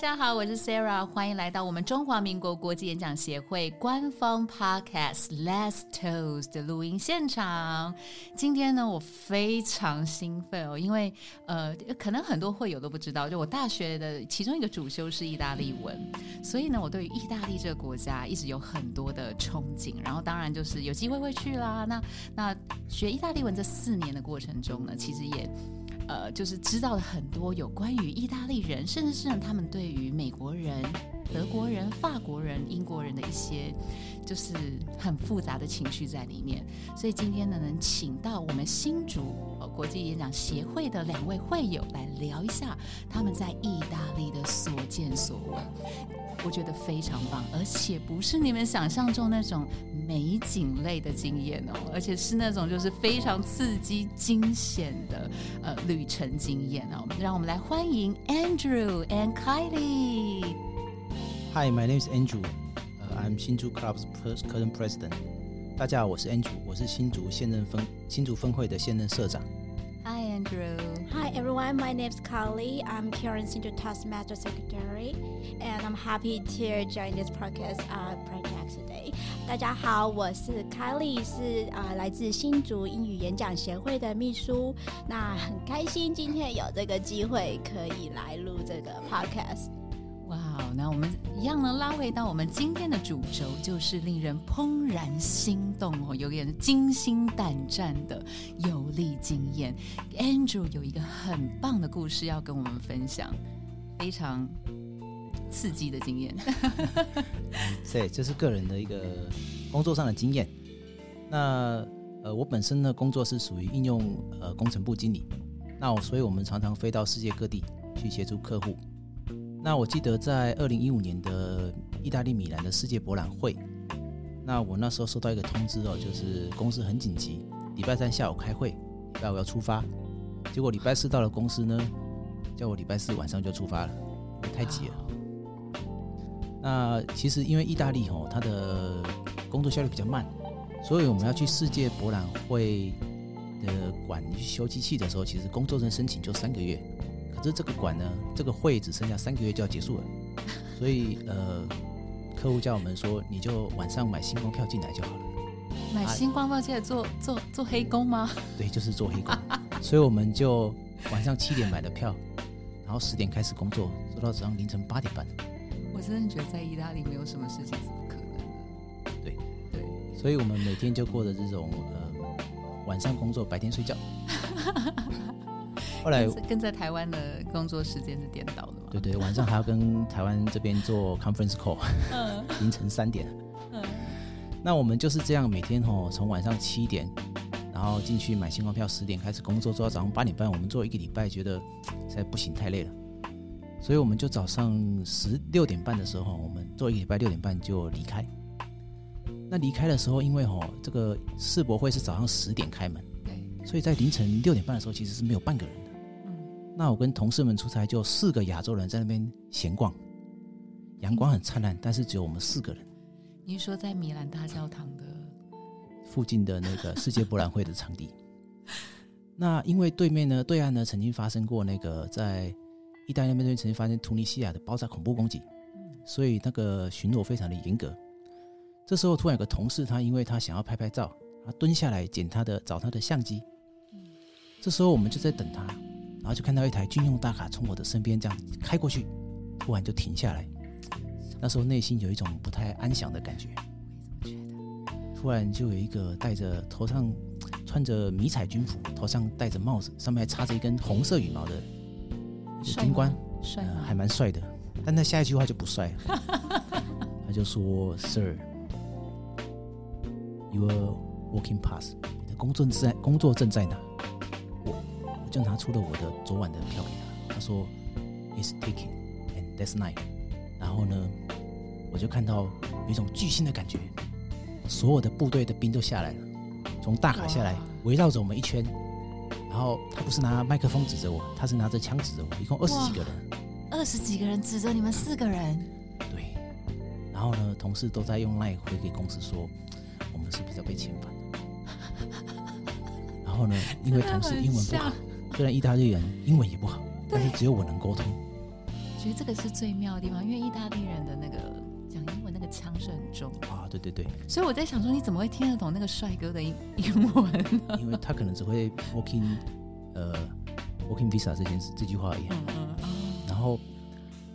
大家好，我是 Sarah，欢迎来到我们中华民国国际演讲协会官方 Podcast Let's Toast 的录音现场。今天呢，我非常兴奋哦，因为呃，可能很多会友都不知道，就我大学的其中一个主修是意大利文，所以呢，我对于意大利这个国家一直有很多的憧憬。然后当然就是有机会会去啦。那那学意大利文这四年的过程中呢，其实也。呃，就是知道了很多有关于意大利人，甚至是他们对于美国人、德国人、法国人、英国人的一些，就是很复杂的情绪在里面。所以今天呢，能请到我们新竹国际演讲协会的两位会友来聊一下他们在意大利的所见所闻。我觉得非常棒，而且不是你们想象中那种美景类的经验哦，而且是那种就是非常刺激、惊险的呃旅程经验哦。让我们来欢迎 Andrew and Kylie。Hi, my name is Andrew. I'm Shinju Club's current president. 大家好，我是 Andrew，我是新竹现任分新竹分会的现任社长。Hi, Andrew. Hi, everyone. My name is Kylie. I'm current Shinju Taskmaster Secretary. and I'm happy to join this podcast uh project today. 大家好，我是 Kylie，是啊来自新竹英语演讲协会的秘书。那很开心今天有这个机会可以来录这个 podcast。 哇，那我们一样呢，拉回到我们今天的主轴，就是令人怦然心动哦，有点惊心胆战的有利经验。Andrew 有一个很棒的故事要跟我们分享，非常。刺激的经验，对，这是个人的一个工作上的经验。那呃，我本身呢工作是属于应用呃工程部经理，那我所以我们常常飞到世界各地去协助客户。那我记得在二零一五年的意大利米兰的世界博览会，那我那时候收到一个通知哦，就是公司很紧急，礼拜三下午开会，礼拜五要出发。结果礼拜四到了公司呢，叫我礼拜四晚上就出发了，太急了。那其实因为意大利哦，它的工作效率比较慢，所以我们要去世界博览会的馆去修机器的时候，其实工作证申请就三个月。可是这个馆呢，这个会只剩下三个月就要结束了，所以呃，客户叫我们说，你就晚上买星光票进来就好了。买星光票进来做做做黑工吗？对，就是做黑工。所以我们就晚上七点买的票，然后十点开始工作，做到早上凌晨八点半。我真的觉得在意大利没有什么事情是不可能的。对对，所以我们每天就过着这种呃晚上工作，白天睡觉。后来跟在台湾的工作时间是颠倒的嘛？对对，晚上还要跟台湾这边做 conference call，凌晨三点。嗯，那我们就是这样每天哦，从晚上七点，然后进去买星光票，十点开始工作，做到早上八点半。我们做一个礼拜，觉得实在不行，太累了。所以我们就早上十六点半的时候，我们做一个礼拜六点半就离开。那离开的时候，因为吼这个世博会是早上十点开门，对，所以在凌晨六点半的时候，其实是没有半个人的。嗯，那我跟同事们出差，就四个亚洲人在那边闲逛，阳光很灿烂，但是只有我们四个人。您说在米兰大教堂的 附近的那个世界博览会的场地？那因为对面呢，对岸呢，曾经发生过那个在。意大利那边曾经发生突尼西亚的爆炸恐怖攻击，所以那个巡逻非常的严格。这时候突然有个同事，他因为他想要拍拍照，他蹲下来捡他的找他的相机。这时候我们就在等他，然后就看到一台军用大卡从我的身边这样开过去，突然就停下来。那时候内心有一种不太安详的感觉。突然就有一个戴着头上穿着迷彩军服，头上戴着帽子，上面还插着一根红色羽毛的。军官帅，还蛮帅的，但他下一句话就不帅了，他就说：“Sir, you are walking past，你的工作证在工作证在哪？”就拿出了我的昨晚的票给他，他说：“It's ticket and that's night。”然后呢，我就看到有一种巨星的感觉，所有的部队的兵都下来了，从大卡下来，围绕着我们一圈。然后他不是拿麦克风指着我，他是拿着枪指着我，一共二十几个人，二十几个人指着你们四个人。对，然后呢，同事都在用赖回给公司说，我们是不是要被遣返？然后呢，因为同事 英文不好，虽然意大利人英文也不好，但是只有我能沟通，觉得这个是最妙的地方，因为意大利人的那个讲英文那个腔是很重，啊，对对对，所以我在想说，你怎么会听得懂那个帅哥的英 英文呢？因为他可能只会 working 呃 working visa 这件事这句话而已。嗯嗯哦，然后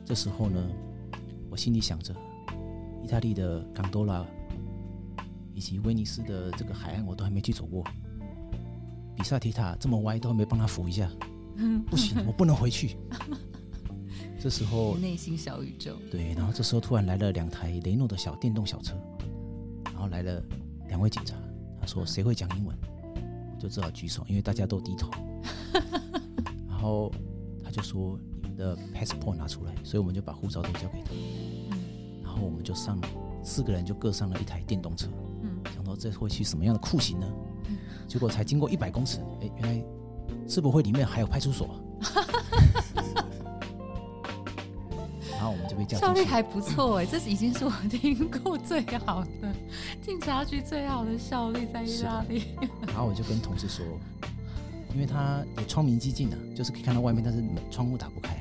这时候呢，我心里想着，意大利的港多拉以及威尼斯的这个海岸我都还没去走过，比萨提塔这么歪都还没帮他扶一下，不行，我不能回去。这时候内心小宇宙，对，然后这时候突然来了两台雷诺的小电动小车，然后来了两位警察，他说谁会讲英文，我就只好举手，因为大家都低头。然后他就说你们的 passport 拿出来，所以我们就把护照都交给他，然后我们就上了四个人就各上了一台电动车，嗯。想到这会去什么样的酷刑呢？结果才经过一百公尺，哎，原来世博会里面还有派出所。然后我们就被叫效率还不错哎，这已经是我听过最好的警察局最好的效率在意大利。然后我就跟同事说，因为他也窗明几净的，就是可以看到外面，但是窗户打不开。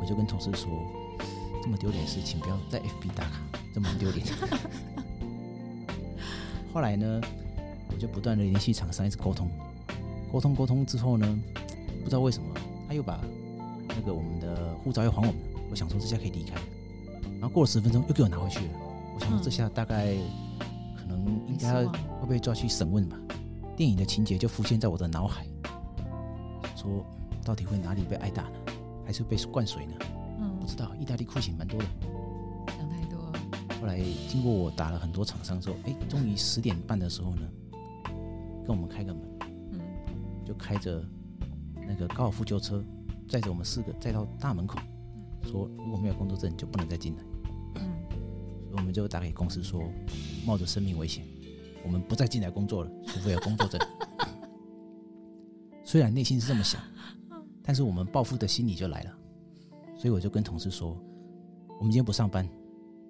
我就跟同事说，这么丢脸的事情不要在 FB 打卡，这么丢脸。后来呢，我就不断的联系厂商，一直沟通，沟通沟通之后呢，不知道为什么他又把那个我们的护照又还我们了。我想说这下可以离开，然后过了十分钟又给我拿回去了。我想说这下大概可能应该会被抓去审问吧。电影的情节就浮现在我的脑海，说到底会哪里被挨打呢？还是被灌水呢？嗯不，知道，意大利酷刑蛮多的。想太多。后来经过我打了很多厂商之后，哎，终于十点半的时候呢，跟我们开个门，嗯就开着那个高尔夫球车，载着我们四个载到大门口，说如果没有工作证就不能再进来。嗯，所以我们就打给公司说，冒着生命危险，我们不再进来工作了，除非有工作证。虽然内心是这么想，但是我们报复的心理就来了，所以我就跟同事说，我们今天不上班，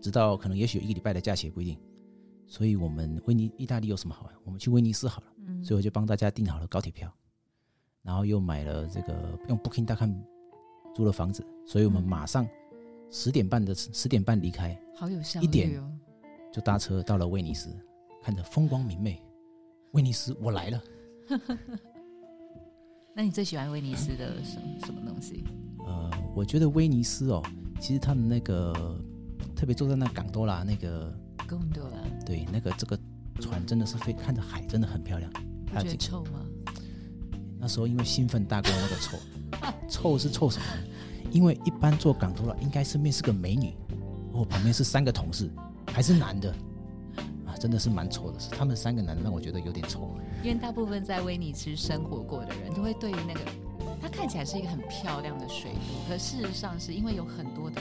直到可能也许有一个礼拜的假期也不一定。所以我们威尼意大利有什么好玩？我们去威尼斯好了。嗯所以我就帮大家订好了高铁票，然后又买了这个用 Booking 大看租了房子，所以我们嗯马上十点半的十点半离开，好有效一点。就搭车到了威尼斯，看着风光明媚。威尼斯，我来了。那你最喜欢威尼斯的什么什么东西？呃，我觉得威尼斯哦，其实他们那个特别坐在那港多拉那个，贡多拉，对，那个这个船真的是非看着海真的很漂亮。不觉得还有这臭吗？那时候因为兴奋大过那个臭，臭是臭什么呢？因为一般坐港头了应该身边是个美女，我旁边是三个同事，还是男的，啊，真的是蛮臭的。是他们三个男的让我觉得有点臭。因为大部分在威尼斯生活过的人都会对于那个，它看起来是一个很漂亮的水路，可事实上是因为有很多的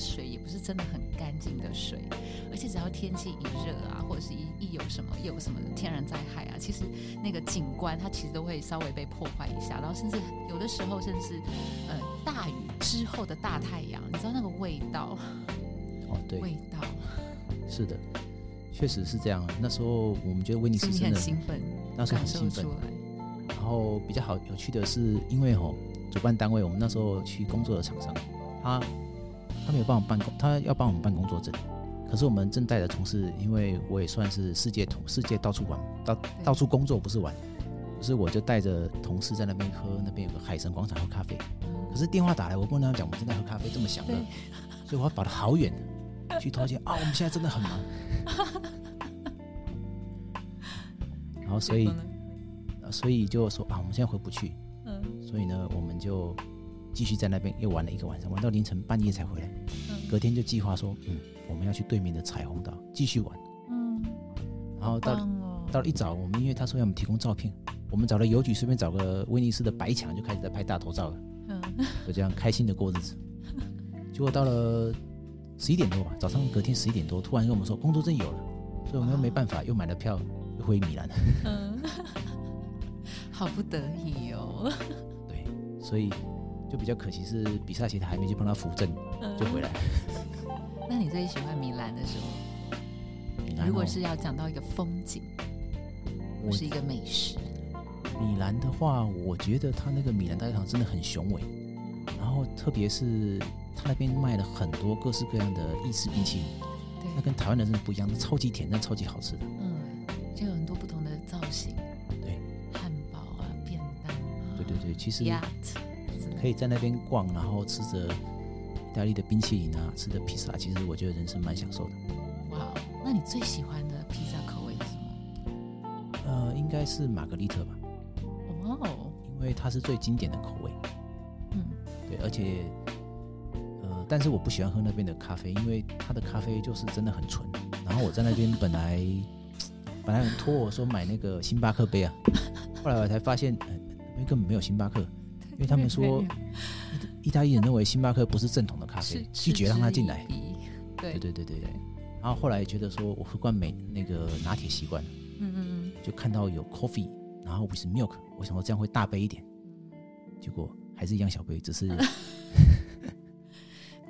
水，也不是真的很干净的水，而且只要天气一热啊，或者是一一有什么有什么天然灾害啊，其实那个景观它其实都会稍微被破坏一下，然后甚至有的时候甚至呃大雨之后的大太阳，你知道那个味道，哦，对，味道，是的，确实是这样。那时候我们觉得威尼斯真的，很兴奋，那时候很兴奋然后比较好有趣的是，因为吼主办单位我们那时候去工作的厂商，他他没有帮我们办工，他要帮我们办工作证。可是我们正带的同事，因为我也算是世界同世界到处玩，到到处工作不是玩，可是我就带着同事在那边喝，那边有个海神广场喝咖啡。可是电话打来，我不能讲我们正在喝咖啡这么想的，所以我要跑得好远 去偷见啊，我们现在真的很忙。然后所以所以就说啊，我们现在回不去，嗯所以呢，我们就继续在那边又玩了一个晚上，玩到凌晨半夜才回来。嗯隔天就计划说，嗯，我们要去对面的彩虹岛继续玩。嗯，然后到棒哦，到了一早，我们因为他说要我们提供照片，我们找了邮局，随便找个威尼斯的白墙就开始在拍大头照了，嗯就这样开心的过日子。结果到了十一点多吧，早上隔天十一点多，突然跟我们说工作证有了，所以我们又没办法，又买了票又回米兰。嗯，好不得已哦，对，所以就比较可惜是比赛前他还没去帮他扶正就回来。那你最喜欢米兰的什么？米兰哦如果是要讲到一个风景，我是一个美食，米兰的话，我觉得它那个米兰大教堂真的很雄伟，然后特别是他那边卖了很多各式各样的意式冰淇淋，那，跟台湾的真的不一样，超级甜，但超级好吃的。嗯，就有很多不同的造型，对，汉堡啊，便当啊，对对对，其实可以在那边逛，然后吃着意大利的冰淇淋啊，吃着披萨，其实我觉得人生蛮享受的。哇，那你最喜欢的披萨口味是什么？呃，应该是玛格丽特吧，哦，因为它是最经典的口味。嗯，对，而且呃，但是我不喜欢喝那边的咖啡，因为它的咖啡就是真的很纯。然后我在那边本来本来托我说买那个星巴克杯啊，后来我才发现，呃，那边根本没有星巴克，因为他们说意意大利人认为星巴克不是正统的咖啡，拒绝让他进来。对。对对对对对。然后后来觉得说我喝惯美那个拿铁习惯。了，嗯嗯。就看到有 coffee，然后 with milk，我想说这样会大杯一点，嗯，结果还是一样小杯，只是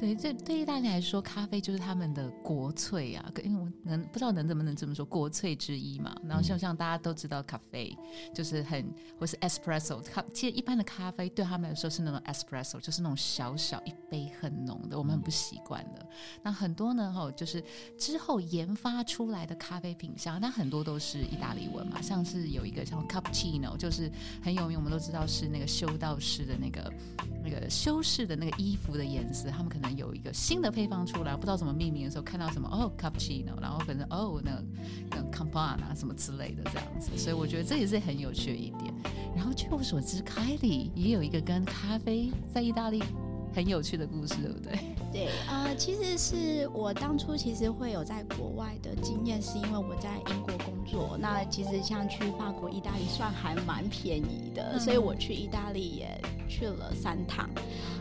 对，这对意大利来说，咖啡就是他们的国粹啊，因为我能不知道能怎么能这么说，国粹之一嘛。然后像像大家都知道，咖啡就是很或是 espresso，咖其实一般的咖啡对他们来说是那种 espresso，就是那种小小一杯很浓的，我们很不习惯的。那很多呢，哈，就是之后研发出来的咖啡品相，那很多都是意大利文嘛，像是有一个像 cappuccino，就是很有名，我们都知道是那个修道士的那个那个修饰的那个衣服的颜色，他们可能有一个新的配方出来，不知道怎么命名的时候，看到什么哦 cappuccino，然后反正哦那那 campana 什么之类的这样子，所以我觉得这也是很有趣的一点。然后据我所知，凯里也有一个跟咖啡在意大利很有趣的故事，对不对？对，呃，其实是我当初其实会有在国外的经验，是因为我在英国工作。那其实像去法国、意大利算还蛮便宜的，嗯所以我去意大利也去了三趟。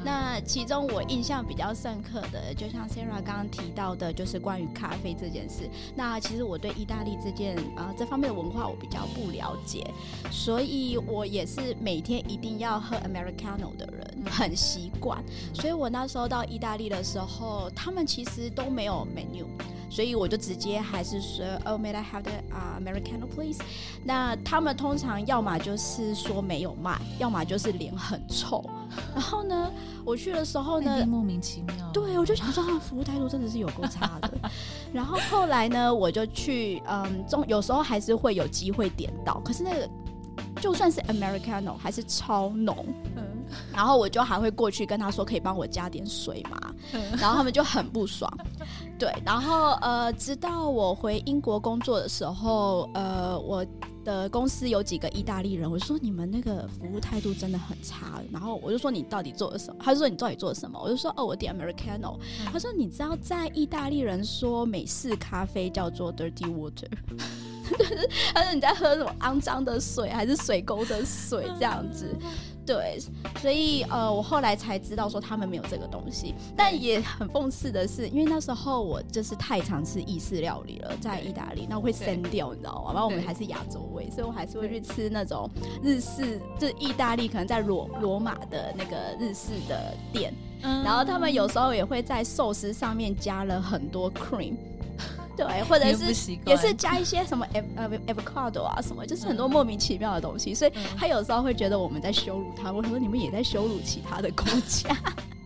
那其中我印象比较深刻的，就像 Sarah 刚刚提到的，就是关于咖啡这件事。那其实我对意大利这件呃这方面的文化我比较不了解，所以我也是每天一定要喝 Americano 的很习惯。所以我那时候到意大利的时候，他们其实都没有 menu，所以我就直接还是说，Oh, may I have the、uh, Americano, please？那他们通常要么就是说没有卖，要么就是脸很臭。然后呢，我去的时候呢莫名其妙。对，我就想说，啊服务态度真的是有够差的。然后后来呢，我就去，嗯，中有时候还是会有机会点到，可是那个就算是 Americano 还是超浓。嗯，然后我就还会过去跟他说，可以帮我加点水吗？嗯然后他们就很不爽。对，然后呃，直到我回英国工作的时候，呃，我的公司有几个意大利人，我就说你们那个服务态度真的很差。然后我就说你到底做了什么？他就说你到底做了什么？我就说哦，我点 Americano。他说你知道在意大利人说美式咖啡叫做 dirty water。他说你在喝什么肮脏的水，还是水沟的水这样子？对，所以呃，我后来才知道说他们没有这个东西，但也很讽刺的是，因为那时候我就是太常吃意式料理了，在意大利，那我会生掉，你知道吗？然后我们还是亚洲味，所以我还是会去吃那种日式，就是意大利可能在罗罗马的那个日式的店，嗯。然后他们有时候也会在寿司上面加了很多 cream。对，或者是也是加一些什么 av 呃 avocado 啊什么，就是很多莫名其妙的东西，所以嗯他有时候会觉得我们在羞辱他。我说你们也在羞辱其他的国家。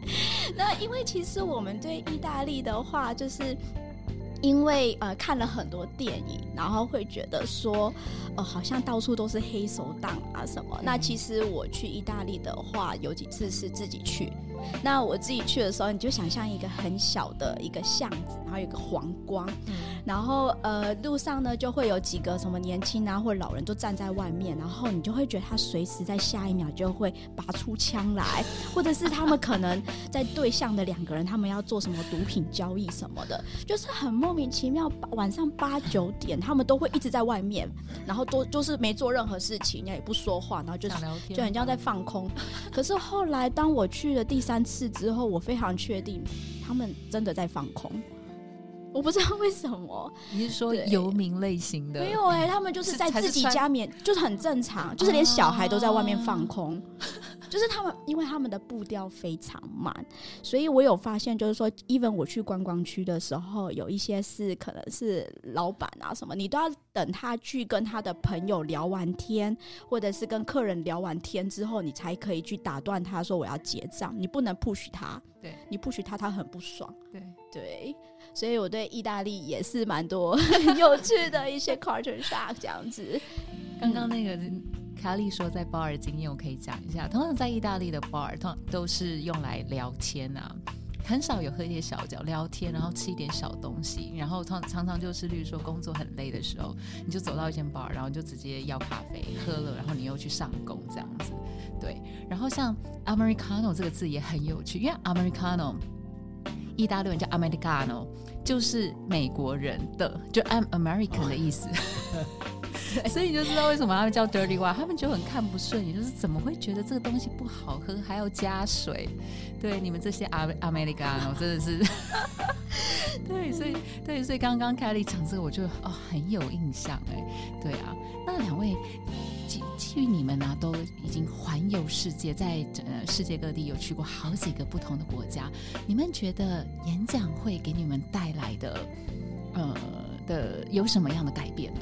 那因为其实我们对意大利的话，就是因为呃看了很多电影，然后会觉得说，呃好像到处都是黑手党啊什么。那其实我去意大利的话，有几次是自己去。那我自己去的时候，你就想象一个很小的一个巷子，然后有个黄光，嗯。然后呃路上呢就会有几个什么年轻啊或者老人都站在外面，然后你就会觉得他随时在下一秒就会拔出枪来，或者是他们可能在对象的两个人，他们要做什么毒品交易什么的，就是很莫名其妙。晚上八九点，他们都会一直在外面，然后都就是没做任何事情，也不说话，然后就是就很像在放空。可是后来，当我去了第三次之后，我非常确定他们真的在放空。我不知道为什么，你是说游民类型的？没有哎、他们就是是在自己家面，就是很正常，就是连小孩都在外面放空，就是他们，因为他们的步调非常慢，所以我有发现，就是说，even 我去观光区的时候，有一些是可能是老板啊什么，你都要等他去跟他的朋友聊完天，或者是跟客人聊完天之后，你才可以去打断他说我要结账，你不能 push 他，对你 push 他，他很不爽。对，对，所以我对意大利也是蛮多 有趣的一些 culture shock 这样子。刚刚那个卡莉说在 bar 的经验，我可以讲一下。通常在意大利的 bar，通常都是用来聊天啊，很少有喝一些小酒聊天，然后吃一点小东西，然后常常常就是，例如说工作很累的时候，你就走到一间 bar，然后就直接要咖啡喝了，然后你又去上工这样子。对，然后像 Americano 这个字也很有趣，因为 Americano 意大利人叫 Americano，就是美国人的，就 I'm American 的意思。所以你就知道为什么他们叫 dirty wine，他们就很看不顺眼，就是怎么会觉得这个东西不好喝还要加水？对，你们这些阿阿美利加我真的是，对，所以对，所以刚刚凯莉讲这个，我就哦很有印象哎，对啊，那两位基基于你们呢都已经环游世界，在呃世界各地有去过好几个不同的国家，你们觉得演讲会给你们带来的呃的有什么样的改变呢？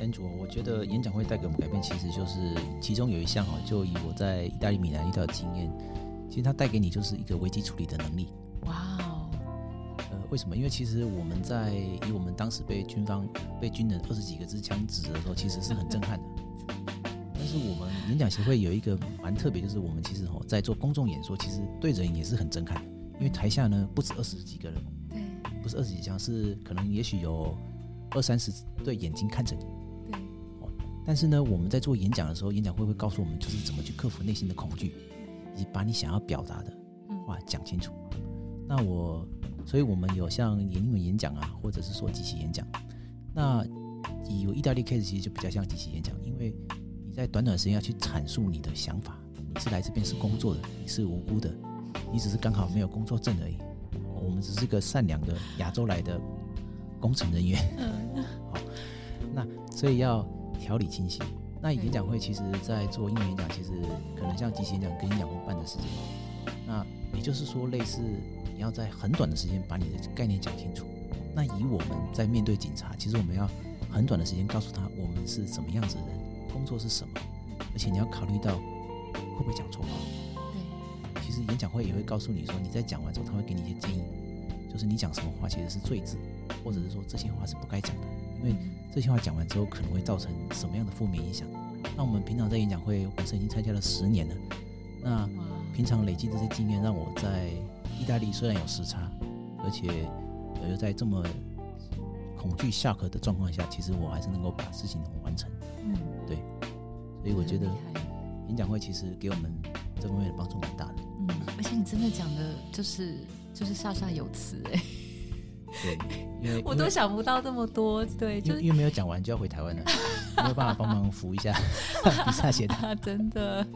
安卓，我觉得演讲会带给我们改变，其实就是其中有一项哈，就以我在意大利米兰遇到的经验，其实它带给你就是一个危机处理的能力。哇哦！呃，为什么？因为其实我们在以我们当时被军方被军人二十几个支枪指的时候，其实是很震撼的。但是我们演讲协会有一个蛮特别，就是我们其实哈在做公众演说，其实对人也是很震撼的，因为台下呢不止二十几个人，对，不是二十几枪，是可能也许有二三十对眼睛看着你。对。哦但是呢，我们在做演讲的时候，演讲会会告诉我们，就是怎么去克服内心的恐惧，以及把你想要表达的话讲清楚。那我，所以我们有像英文演讲啊，或者是说即席演讲。那以有意大利 case 其实就比较像即席演讲，因为你在短短时间要去阐述你的想法。你是来这边是工作的，你是无辜的，你只是刚好没有工作证而已。我们只是个善良的亚洲来的工程人员。嗯，好，那所以要。条理清晰。那演讲会其实，在做英文演讲，其实可能像即席演讲跟两半的时间。那也就是说，类似你要在很短的时间把你的概念讲清楚。那以我们在面对警察，其实我们要很短的时间告诉他我们是什么样子的人，工作是什么，而且你要考虑到会不会讲错话。对，其实演讲会也会告诉你说，你在讲完之后，他会给你一些建议，就是你讲什么话其实是最字，或者是说这些话是不该讲的，因为。这些话讲完之后，可能会造成什么样的负面影响？那我们平常在演讲会本身已经参加了十年了，那平常累积这些经验，让我在意大利虽然有时差，而且又在这么恐惧下课的状况下，其实我还是能够把事情完成。嗯，对，所以我觉得演讲会其实给我们这方面的帮助蛮大的。嗯，而且你真的讲的就是就是煞煞有词哎。对，因为我都想不到这么多。对，就因为没有讲完就要回台湾了，没有办法帮忙扶一下比萨写的。真的，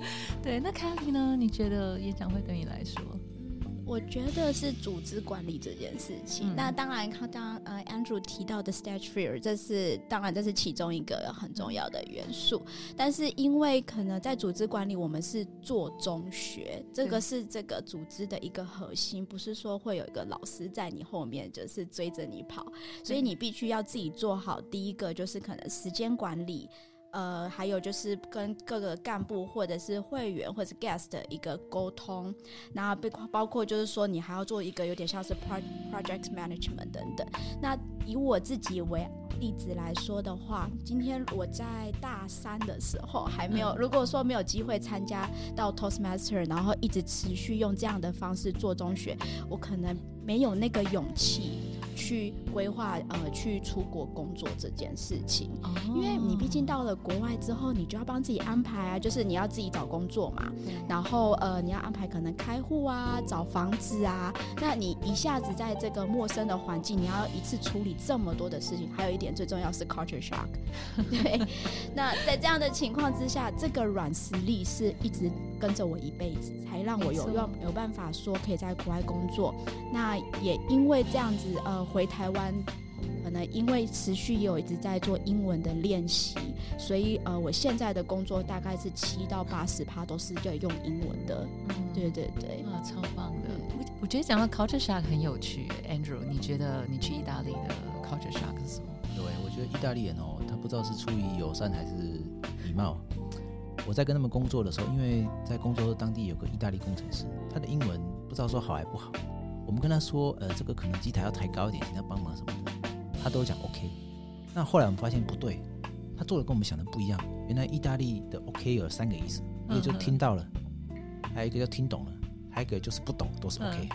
对。那 t y 呢？你觉得演讲会对你来说？我觉得是组织管理这件事情。那当然，刚刚呃，Andrew 提到的 Stage Fear，这是当然这是其中一个很重要的元素。但是因为可能在组织管理，我们是做中学，这个是这个组织的一个核心，不是说会有一个老师在你后面就是追着你跑，所以你必须要自己做好。第一个就是可能时间管理。呃，还有就是跟各个干部或者是会员或者是 guest 的一个沟通，然后包包括就是说你还要做一个有点像是 project management 等等。那以我自己为例子来说的话，今天我在大三的时候还没有，如果说没有机会参加到 Toastmaster，然后一直持续用这样的方式做中学，我可能没有那个勇气。去规划呃去出国工作这件事情，因为你毕竟到了国外之后，你就要帮自己安排啊，就是你要自己找工作嘛，然后呃你要安排可能开户啊、找房子啊，那你一下子在这个陌生的环境，你要一次处理这么多的事情，还有一点最重要是 culture shock，对，那在这样的情况之下，这个软实力是一直跟着我一辈子，才让我有有有办法说可以在国外工作，那也因为这样子呃。回台湾可能因为持续也有一直在做英文的练习，所以呃，我现在的工作大概是七到八十趴都是要用英文的。嗯对对对，哇，超棒的！我我觉得讲到 culture shock 很有趣，Andrew，你觉得你去意大利的 culture shock 是什么？对，我觉得意大利人哦，他不知道是出于友善还是礼貌。我在跟他们工作的时候，因为在工作当地有个意大利工程师，他的英文不知道说好还不好。我们跟他说，呃，这个可能机台要抬高一点，请他帮忙什么的，他都讲 OK。那后来我们发现不对，他做的跟我们想的不一样。原来意大利的 OK 有三个意思，一个就听到了，还有一个叫听懂了，还有一个就是不懂，都是 OK。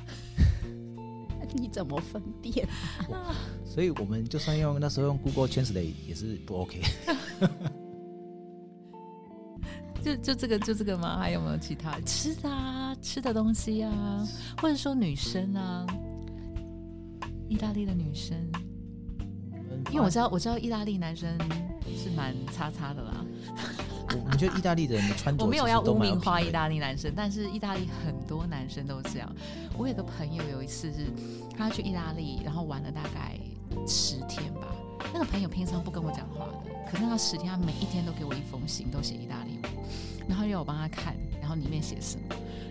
你怎么分辨？所以我们就算用那时候用 Google Translate 也是不 OK。就就这个就这个吗？还有没有其他吃的啊？吃的东西啊，或者说女生啊？意大利的女生，因为我知道我知道意大利男生是蛮叉叉的啦。我我觉得意大利人的穿着我没有要污名化意，大利男生，但是意大利很多男生都这样。我有个朋友有一次是他去意大利，然后玩了大概十天吧。那个朋友平常不跟我讲话的，可是那十天他每一天都给我一封信，都写意大利文，然后要我帮他看，然后里面写什么。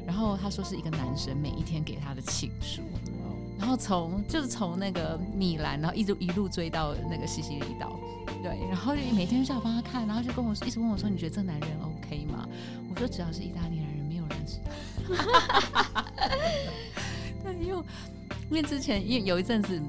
然后他说是一个男生每一天给他的情书，然后从就是从那个米兰，然后一路一路追到那个西西里岛。对，然后就每天就叫我帮他看，然后就跟我一直问我说：“你觉得这男人 OK 吗？”我说：“只要是意大利男人，没有人是。”对，因为因为之前因为有一阵子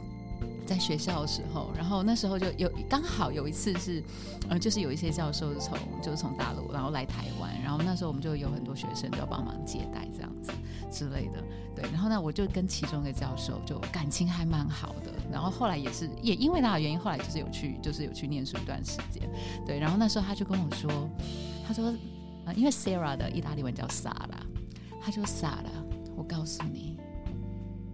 在学校的时候，然后那时候就有刚好有一次是，呃，就是有一些教授是从就是从大陆然后来台湾，然后那时候我们就有很多学生都要帮忙接待这样子之类的。对，然后呢，我就跟其中一个教授就感情还蛮好的，然后后来也是也因为他的原因，后来就是有去就是有去念书一段时间，对，然后那时候他就跟我说，他说，呃，因为 Sarah 的意大利文叫 Sara，他就 Sara，我告诉你，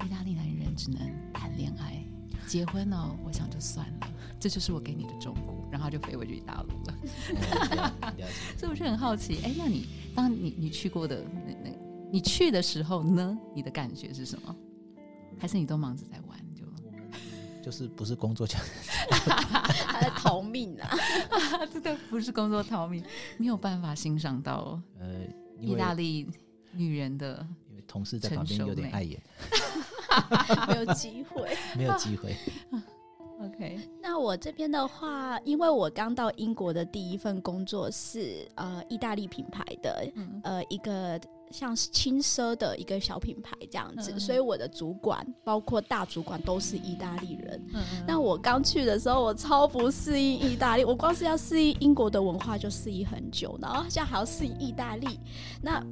意大利男人只能谈恋爱，结婚哦，我想就算了，这就是我给你的忠告，然后就飞回去大陆了。所以我就很好奇，哎，那你当你你去过的那那，你去的时候呢，你的感觉是什么？还是你都忙着在玩？就就是不是工作讲，他在逃命啊！真的不是工作逃命，没有办法欣赏到呃，意大利女人的因为同事在旁边有点碍眼，没有机会。没有机会。OK，那我这边的话，因为我刚到英国的第一份工作是呃意大利品牌的嗯呃一个像是轻奢的一个小品牌这样子，所以我的主管包括大主管都是意大利人。嗯那我刚去的时候，我超不适应意大利，我光是要适应英国的文化就适应很久，然后现在还要适应意大利。那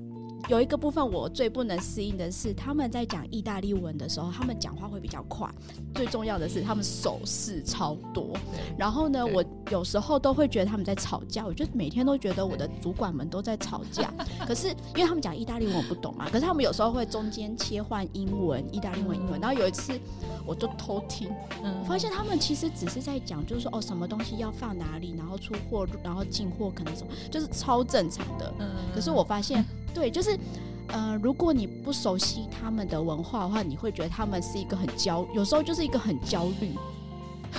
有一个部分我最不能适应的是，他们在讲意大利文的时候，他们讲话会比较快，最重要的是他们手势超多。对然后呢，我有时候都会觉得他们在吵架，我就每天都觉得我的主管们都在吵架。可是因为他们讲意大利文我不懂嘛，可是他们有时候会中间切换英文、意大利文、英文。然后有一次我就偷听，嗯我发现他们其实只是在讲，就是说哦，什么东西要放哪里，然后出货，然后进货可能什么，就是超正常的。嗯可是我发现，对，就是。呃，如果你不熟悉他们的文化的话，你会觉得他们是一个很焦，有时候就是一个很焦虑。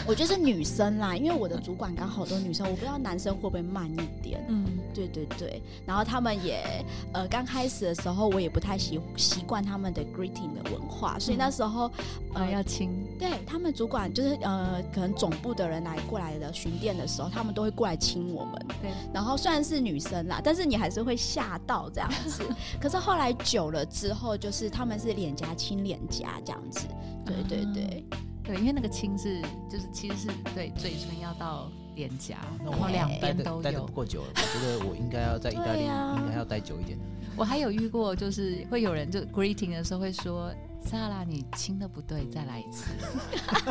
我觉得是女生啦，因为我的主管刚好都女生，我不知道男生会不会慢一点。嗯对对对，然后他们也呃刚开始的时候，我也不太习习惯他们的 greeting 的文化，所以那时候呃要亲对他们主管就是呃，可能总部的人来过来的巡店的时候，他们都会过来亲我们。对，然后虽然是女生啦，但是你还是会吓到这样子。可是后来久了之后，就是他们是脸颊亲脸颊这样子。对对对，对，因为那个亲是就是其实是对嘴唇要到脸颊，然后两待边都有的待的不。够久了，我觉得我应该要在意大利应该要待久一点。我还有遇过，就是会有人就 greeting 的时候会说：“莎拉，你亲的不对，再来一次。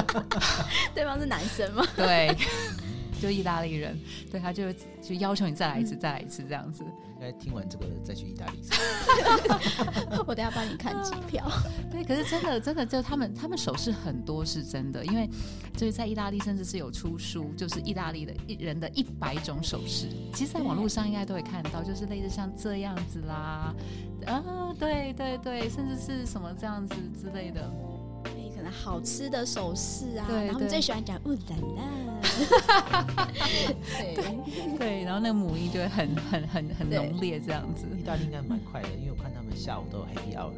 对方是男生吗？” 对，就意大利人，对他就就要求你再来一次，再来一次这样子。应该听完这个再去意大利。我等下帮你看机票。对，可是真的真的就他们他们手势很多是真的，因为就是在意大利甚至是有出书，就是意大利的一人的一百种手势，其实在网络上应该都会看到，就是类似像这样子啦，啊，对对对，甚至是什么这样子之类的。好吃的首饰啊，然后他们最喜欢讲“乌兰兰”，对。对，然后那个母音就会很很很很浓烈这样子。意大利应该蛮快的，因为我看他们下午都有 happy hour，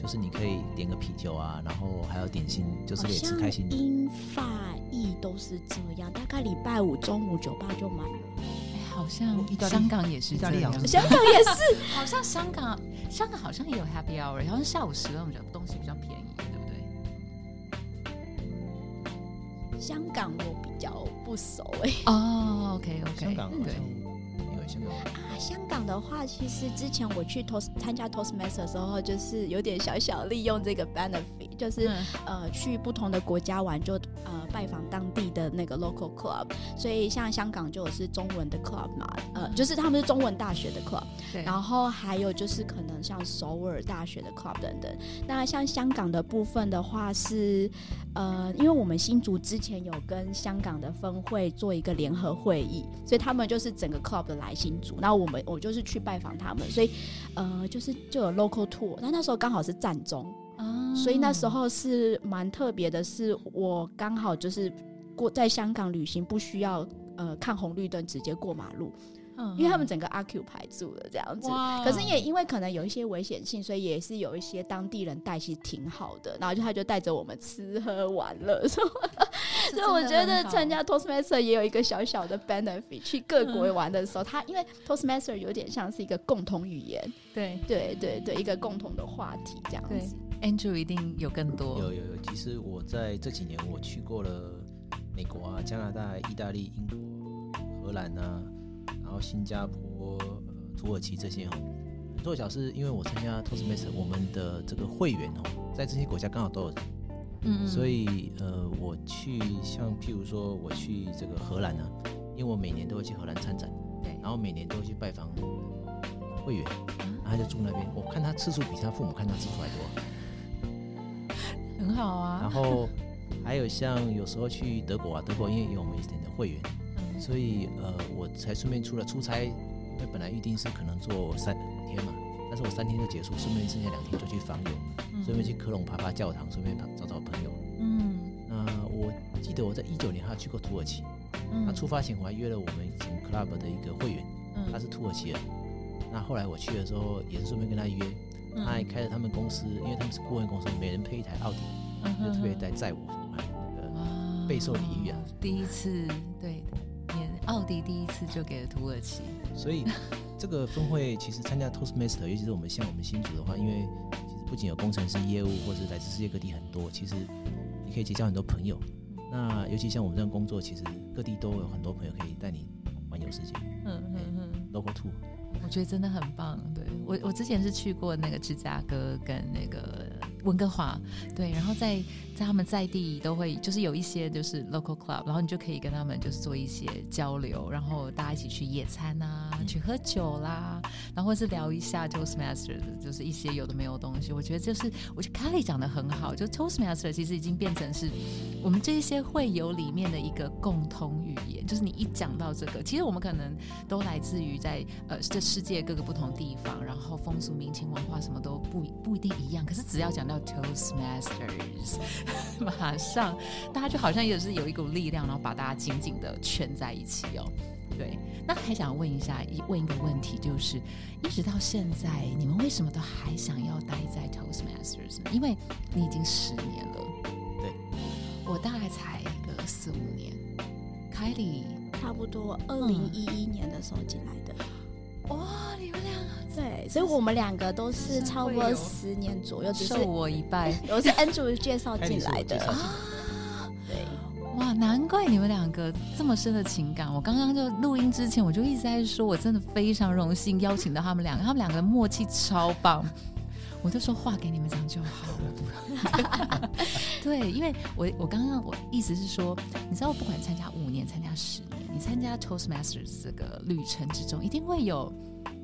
就是你可以点个啤酒啊，然后还有点心，就是可以吃开心的。英法意都是这样，大概礼拜五中午酒吧就满了，哎，好像香港也是 香港也是。好像香港香港好像也有 happy hour，然后下午时段比较东西比较便宜，香港我比较不熟哎、哦，OK OK，香港好对。像，没有香港。啊，香港的话，其实之前我去 Toast 参加 Toastmaster 的时候，就是有点小小利用这个 benefit，就是、嗯。呃去不同的国家玩就，呃拜访当地的那个 local club，所以像香港就有是中文的 club 嘛，呃，就是他们是中文大学的 club，对，然后还有就是可能像首尔大学的 club 等等。那像香港的部分的话是，呃，因为我们新竹之前有跟香港的分会做一个联合会议，所以他们就是整个 club 的来新竹，那我们我就是去拜访他们，所以呃就是就有 local tour。那那时候刚好是战中，啊所以那时候是蛮特别的，是我刚好就是过在香港旅行，不需要呃看红绿灯直接过马路。嗯因为他们整个阿 Q 排住了这样子。可是也因为可能有一些危险性，所以也是有一些当地人带，其实挺好的。然后就他就带着我们吃喝玩乐，所以我觉得参加 Toastmaster 也有一个小小的 benefit。去各国玩的时候，他因为 Toastmaster 有点像是一个共同语言，对对对对，一个共同的话题这样子。Andrew 一定有更多，有有有，其实我在这几年我去过了美国啊、加拿大、意大利、英国、荷兰啊，然后新加坡、呃、土耳其这些哦。很凑巧是因为我参加 Toastmaster，我们的这个会员哦，在这些国家刚好都有人，嗯所以呃，我去像譬如说我去这个荷兰呢、因为我每年都会去荷兰参展，对然后每年都会去拜访会员，嗯然后他就住那边，我看他次数比他父母看他次数还多。很好啊然。后还有像有时候去德国啊，德国因为有我们以前的会员，嗯所以呃，我才顺便出了出差，因为本来预定是可能做三天嘛，但是我三天就结束，顺便剩下两天就去访友，顺便去科隆爬爬教堂，顺便找找朋友。嗯那我记得我在一九年还去过土耳其，嗯那出发前我还约了我们以前 club 的一个会员，嗯他是土耳其人。那后来我去的时候也是顺便跟他约，嗯他还开着他们公司，因为他们是顾问公司，每人配一台奥迪，嗯就特别在载我，备受礼遇啊。第一次对，连奥迪第一次就给了土耳其，所以这个峰会其实参加 Toastmaster，尤其是我们像我们新竹的话，因为其实不仅有工程师业务，或者来自世界各地很多，其实你可以结交很多朋友。那尤其像我们这样工作，其实各地都有很多朋友可以带你环游世界嗯嗯嗯。，local tour。我觉得真的很棒。对我，我之前是去过那个芝加哥跟那个温哥华，对，然后在在他们在地都会就是有一些就是 local club，然后你就可以跟他们就是做一些交流，然后大家一起去野餐啊，去喝酒啦，然后或是聊一下 Toastmaster 的就是一些有的没有的东西。我觉得就是我觉得 Kelly 讲的很好，就 Toastmaster 其实已经变成是我们这些会友里面的一个共同语言，就是你一讲到这个，其实我们可能都来自于在呃这世界各个不同地方，然后风俗民情文化什么都不不一定一样，可是只要讲到 Toastmasters，马上大家就好像也是有一股力量，然后把大家紧紧的圈在一起哦。对，那还想问一下，一问一个问题，就是一直到现在，你们为什么都还想要待在 Toastmasters？因为你已经十年了，对，我大概才个四五年。凯里，差不多二零一一年的时候进来，哇，你们两个对，所以我们两个都是差不多十年左右，只是受我一拜 我是 Andrew 介绍进来的始是我介绍，进来啊！对，哇，难怪你们两个这么深的情感。我刚刚就录音之前，我就一直在说，我真的非常荣幸邀请到他们两个，他们两个的默契超棒。我就说话给你们讲就好了。对，因为我我刚刚我意思是说，你知道，不管参加五年、参加十年，你参加 Toastmasters 这个旅程之中，一定会有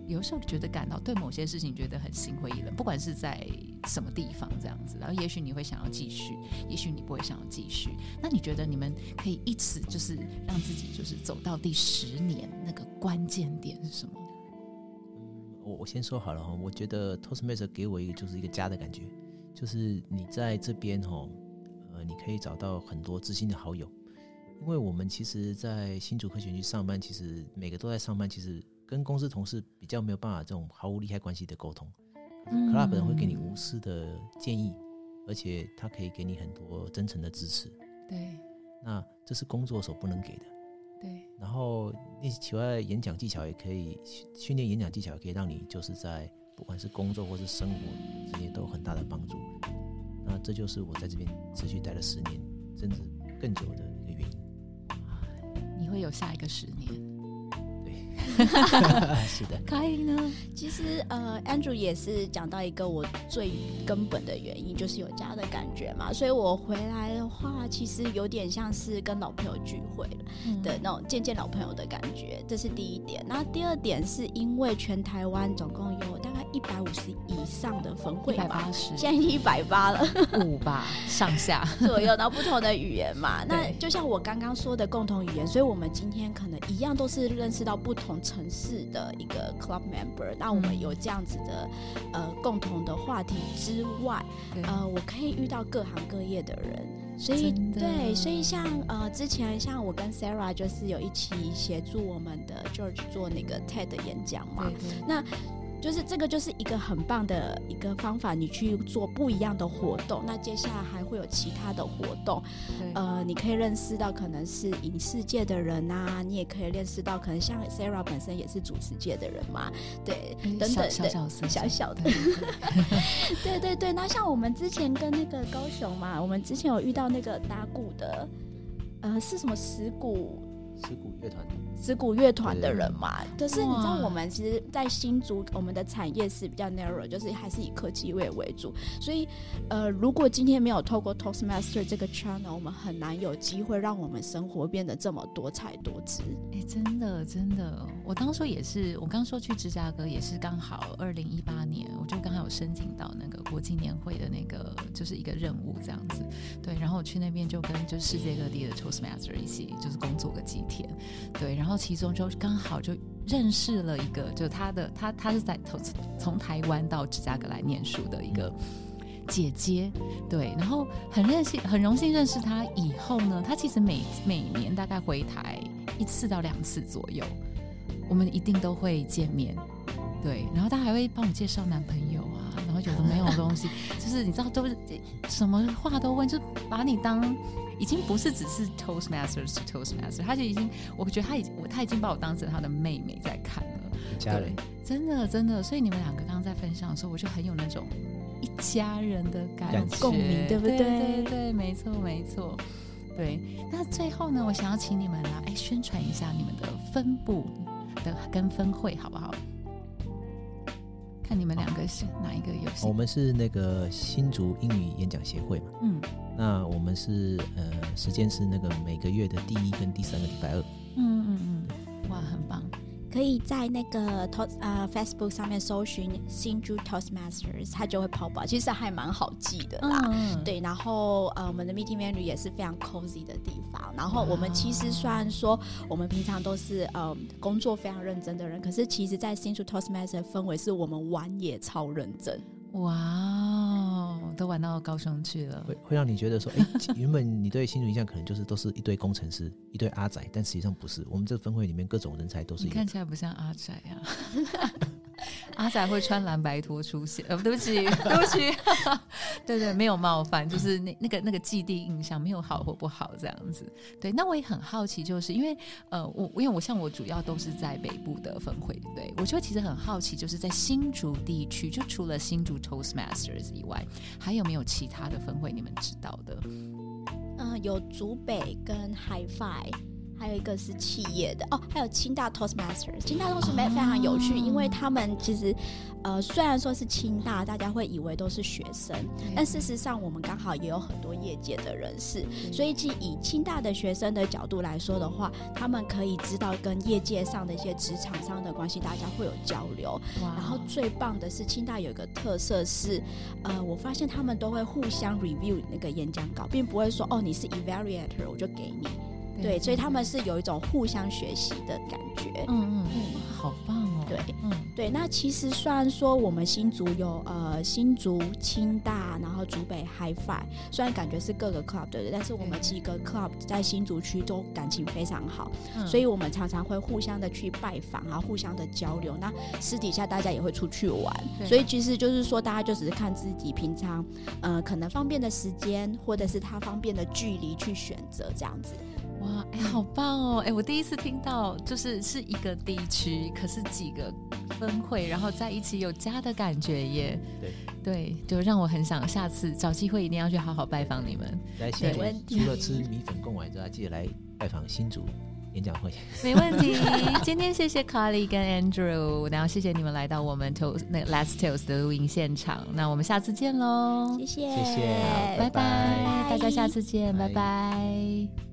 有时候觉得感到对某些事情觉得很心灰意冷，不管是在什么地方这样子，然后也许你会想要继续，也许你不会想要继续。那你觉得你们可以一直就是让自己就是走到第十年那个关键点是什么？我我先说好了哈，我觉得 Toastmaster 给我一个就是一个家的感觉，就是你在这边哈，呃，你可以找到很多知心的好友。因为我们其实，在新竹科学园区上班，其实每个都在上班，其实跟公司同事比较没有办法这种毫无利害关系的沟通。嗯 Club 人会给你无私的建议，而且他可以给你很多真诚的支持。对那这是工作所不能给的。对，然后那些其他的演讲技巧，也可以训训练演讲技巧，也可以让你就是在不管是工作或是生活之间都有很大的帮助。那这就是我在这边持续待了十年，甚至更久的。你会有下一个十年。是的，可以呢？其实呃，Andrew 也是讲到一个我最根本的原因，就是有家的感觉嘛。所以我回来的话，其实有点像是跟老朋友聚会的那种见见老朋友的感觉，这是第一点。那第二点是因为全台湾总共有一百五十以上的分会一百吧，八十现在一百八了。五吧 上下。左右，然后不同的语言嘛。那就像我刚刚说的共同语言，所以我们今天可能一样都是认识到不同城市的一个 club member。那我们嗯有这样子的呃共同的话题之外，呃，我可以遇到各行各业的人。所以对，所以像呃之前像我跟 Sarah 就是有一起协助我们的 George 做那个 TED 的演讲嘛。对对，那就是这个就是一个很棒的一个方法，你去做不一样的活动。那接下来还会有其他的活动，呃，你可以认识到可能是影视界的人啊，你也可以认识到可能像 Sarah 本身也是主持界的人嘛，对，嗯等等小小小小的对对对 对对对。那像我们之前跟那个高雄嘛，我们之前有遇到那个打鼓的，呃，是什么石鼓？石鼓乐团，石鼓乐团的人嘛，可是你知道我们其实，在新竹，我们的产业是比较 narrow，就是还是以科技业为主，所以呃，如果今天没有透过 Toastmaster 这个 channel，我们很难有机会让我们生活变得这么多彩多姿。哎、真的真的，我当初也是，我刚说去芝加哥也是刚好二零一八年，我就刚好有申请到那个国际年会的那个就是一个任务这样子，对，然后我去那边就跟就是世界各地的 Toastmaster 一起就是工作个几天，对，然后其中就刚好就认识了一个，就他的他他是在从从台湾到芝加哥来念书的一个。姐姐，对，然后很认识，很荣幸认识她以后呢，她其实每每年大概回台一次到两次左右，我们一定都会见面，对，然后她还会帮我介绍男朋友有的没有的东西，就是你知道都是什么话都问，就把你当已经不是只是 Toastmasters 是 Toastmaster，他就已经，我觉得他已经我他已经把我当成他的妹妹在看了。家人对，真的真的，所以你们两个刚刚在分享的时候，我就很有那种一家人的感共鸣对不对？对对对，没错没错。对，那最后呢，我想要请你们来哎宣传一下你们的分部的跟分会好不好？看你们两个是哪一个有我？们是那个新竹英语演讲协会嘛。嗯那我们是呃，时间是那个每个月的第一跟第三个礼拜二。可以在那个 Toast 呃 Facebook 上面搜寻新竹 Toastmasters，它就会跑吧，其实还蛮好记的啦。嗯，对，然后呃，我们的 meeting venue 也是非常 cozy 的地方。然后我们其实虽然说我们平常都是呃工作非常认真的人，可是其实，在新竹 Toastmasters 的氛围是我们玩也超认真。哇哦，都玩到高雄去了。会会让你觉得说，哎、原本你对新竹印象可能就是都是一堆工程师、一堆阿仔，但实际上不是。我们这个分会里面各种人才都是看。起来不像阿仔啊，阿仔会穿蓝白拖出现，呃，对不起，对不起，对对，没有冒犯，就是那那个那个既定印象没有好或不好这样子。对，那我也很好奇，就是因为呃，我因为我像我主要都是在北部的分会，对？我就其实很好奇，就是在新竹地区，就除了新竹 Toastmasters 以外，还有没有其他的分会你们知道的？嗯、有竹北跟 HiFi。还有一个是企业的哦，还有清大 Toastmasters。清大 Toastmasters 非常有趣，哦因为他们其实呃虽然说是清大，大家会以为都是学生，但事实上我们刚好也有很多业界的人士，所以其以清大的学生的角度来说的话，他们可以知道跟业界上的一些职场上的关系，大家会有交流。然后最棒的是，清大有一个特色是，呃，我发现他们都会互相 review 那个演讲稿，并不会说哦你是 evaluator 我就给你，对，所以他们是有一种互相学习的感觉。嗯嗯嗯，好棒哦！对，嗯，对，那其实虽然说我们新竹有呃新竹、清大，然后竹北、HiFi，虽然感觉是各个 club 对不对？但是我们几个 club 在新竹区都感情非常好，嗯所以我们常常会互相的去拜访，啊互相的交流。那私底下大家也会出去玩，所以其实就是说，大家就只是看自己平常呃可能方便的时间，或者是他方便的距离去选择这样子。哇，哎、好棒哦！哎、我第一次听到，就是是一个地区，可是几个分会，然后在一起有家的感觉耶。对对，就让我很想下次找机会一定要去好好拜访你们。来新竹没问题除了吃米粉贡丸之外，记得来拜访新竹演讲会。没问题。今天谢谢 Carly 跟 Andrew，然后谢谢你们来到我们 Toast 那个 Let's Toast 的录音现场。那我们下次见喽，谢谢，谢谢拜拜，拜大家下次见，拜拜拜